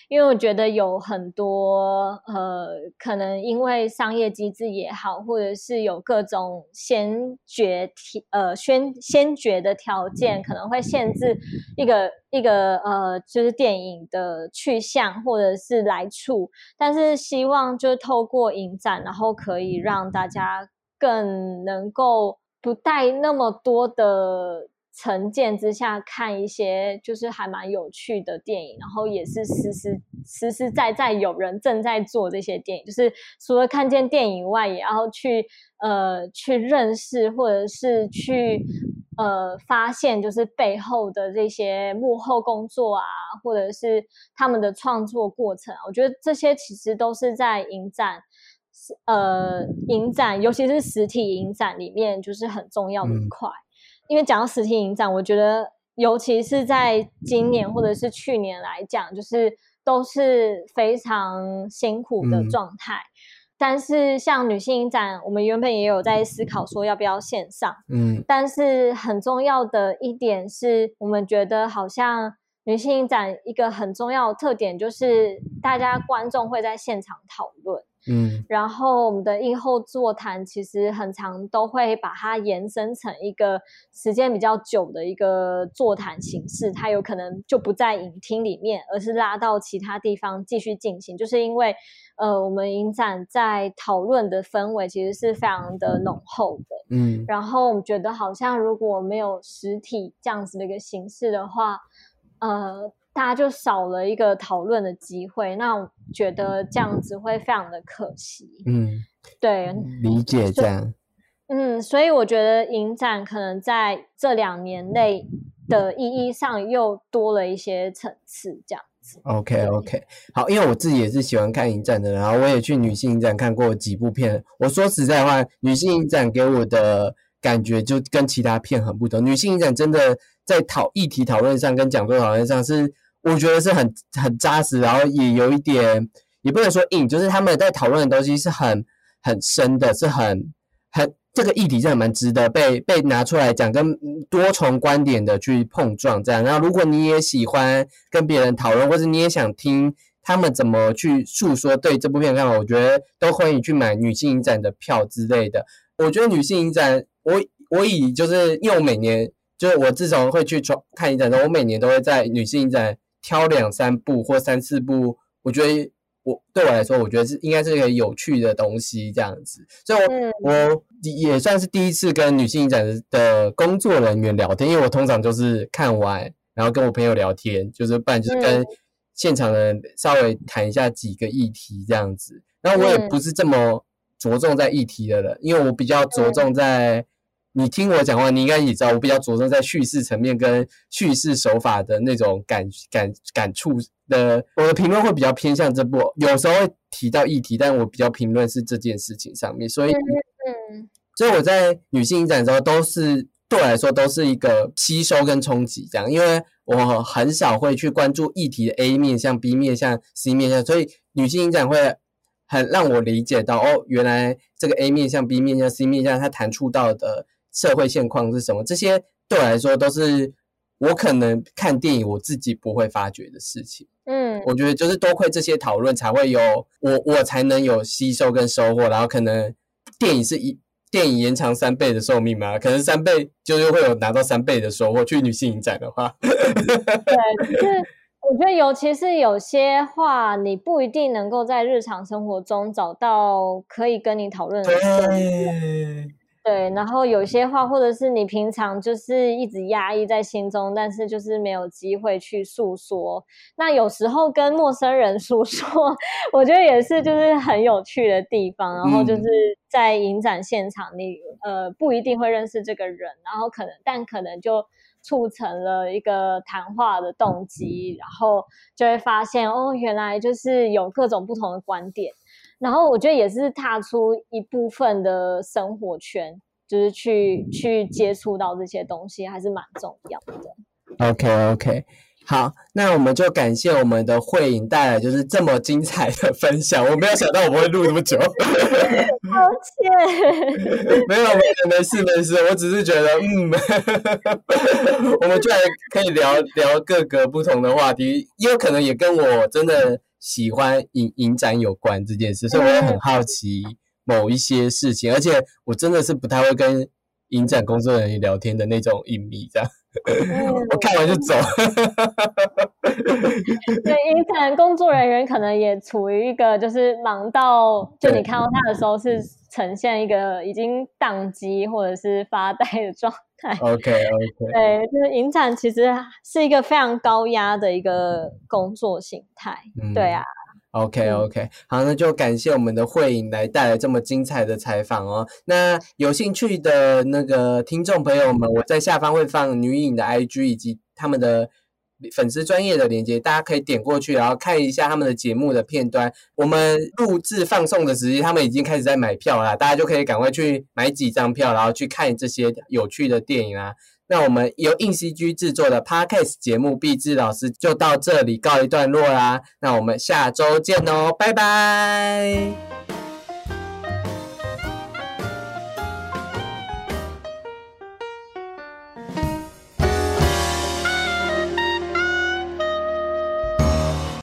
因为我觉得有很多呃，可能因为商业机制也好，或者是有各种先决条呃先先决的条件，可能会限制一个一个呃，就是电影的去向或者是来处。但是希望就透过影展，然后可以让大家。更能够不带那么多的成见之下看一些就是还蛮有趣的电影，然后也是实实实实在在有人正在做这些电影，就是除了看见电影外，也要去呃去认识或者是去呃发现，就是背后的这些幕后工作啊，或者是他们的创作过程。我觉得这些其实都是在影展。呃，影展，尤其是实体影展里面，就是很重要的一块。因为讲到实体影展，我觉得，尤其是在今年或者是去年来讲，就是都是非常辛苦的状态。但是像女性影展，我们原本也有在思考说要不要线上。嗯，但是很重要的一点是，我们觉得好像女性影展一个很重要的特点就是，大家观众会在现场讨论。嗯，然后我们的映后座谈其实很长，都会把它延伸成一个时间比较久的一个座谈形式。它有可能就不在影厅里面，而是拉到其他地方继续进行。就是因为，呃，我们影展在讨论的氛围其实是非常的浓厚的。嗯，然后我们觉得好像如果没有实体这样子的一个形式的话，呃。大家就少了一个讨论的机会，那我觉得这样子会非常的可惜。嗯，对，理解这样。嗯，所以我觉得影展可能在这两年内的意义上又多了一些层次，这样子。OK OK，好，因为我自己也是喜欢看影展的，然后我也去女性影展看过几部片。我说实在话，女性影展给我的感觉就跟其他片很不同。女性影展真的在讨议题讨论上跟讲座讨论上是。我觉得是很很扎实，然后也有一点，也不能说硬，就是他们在讨论的东西是很很深的，是很很这个议题是很蛮值得被被拿出来讲，跟多重观点的去碰撞这样。然后如果你也喜欢跟别人讨论，或者你也想听他们怎么去诉说对这部片看法，我觉得都欢迎去买女性影展的票之类的。我觉得女性影展，我我以就是因为我每年就是我自从会去看影展之后，我每年都会在女性影展。挑两三部或三四部，我觉得我对我来说，我觉得是应该是一个有趣的东西，这样子。所以，我我也算是第一次跟女性影展的工作人员聊天，因为我通常就是看完，然后跟我朋友聊天，就是不然就是跟现场的人稍微谈一下几个议题这样子。然后我也不是这么着重在议题的人，因为我比较着重在。你听我讲话，你应该也知道，我比较着重在叙事层面跟叙事手法的那种感感感触的。我的评论会比较偏向这部，有时候会提到议题，但我比较评论是这件事情上面。所以，嗯，所以我在女性影展的时候，都是对我来说都是一个吸收跟冲击这样，因为我很少会去关注议题的 A 面向、B 面向、C 面向，所以女性影展会很让我理解到，哦，原来这个 A 面向、B 面向、C 面向，它谈触到的。社会现况是什么？这些对我来说都是我可能看电影我自己不会发觉的事情。嗯，我觉得就是多亏这些讨论，才会有我我才能有吸收跟收获。然后可能电影是一电影延长三倍的寿命嘛？可能三倍就是会有拿到三倍的收获。去女性影展的话，<laughs> 对，就是我觉得尤其是有些话，你不一定能够在日常生活中找到可以跟你讨论的。对，然后有些话，或者是你平常就是一直压抑在心中，但是就是没有机会去诉说。那有时候跟陌生人 <laughs> 诉说，我觉得也是就是很有趣的地方。然后就是在影展现场，你呃不一定会认识这个人，然后可能但可能就促成了一个谈话的动机，然后就会发现哦，原来就是有各种不同的观点。然后我觉得也是踏出一部分的生活圈，就是去去接触到这些东西，还是蛮重要的。OK OK，好，那我们就感谢我们的慧颖带来就是这么精彩的分享。我没有想到我们会录那么久，抱歉。<laughs> 没有，没有，没事，没事。我只是觉得，嗯，<laughs> 我们居然可以聊聊各个不同的话题，也有可能也跟我真的喜欢影影展有关这件事，所以我也很好奇某一些事情，而且我真的是不太会跟影展工作人员聊天的那种影迷，这样。我看完就走。<laughs> 对，影展工作人员可能也处于一个就是忙到，就你看到他的时候是呈现一个已经宕机或者是发呆的状态。OK OK，<laughs> 对，就是影展其实是一个非常高压的一个工作形态。嗯对啊，OK 嗯 OK，好，那就感谢我们的慧颖来带来这么精彩的采访哦。那有兴趣的那个听众朋友们，我在下方会放女影的 IG 以及他们的粉丝专业的链接，大家可以点过去，然后看一下他们的节目的片段。我们录制放送的时间，他们已经开始在买票啦，大家就可以赶快去买几张票，然后去看这些有趣的电影啊。那我们由硬 CG 制作的 Podcast 节目《毕志老师》就到这里告一段落啦。那我们下周见哦，拜拜。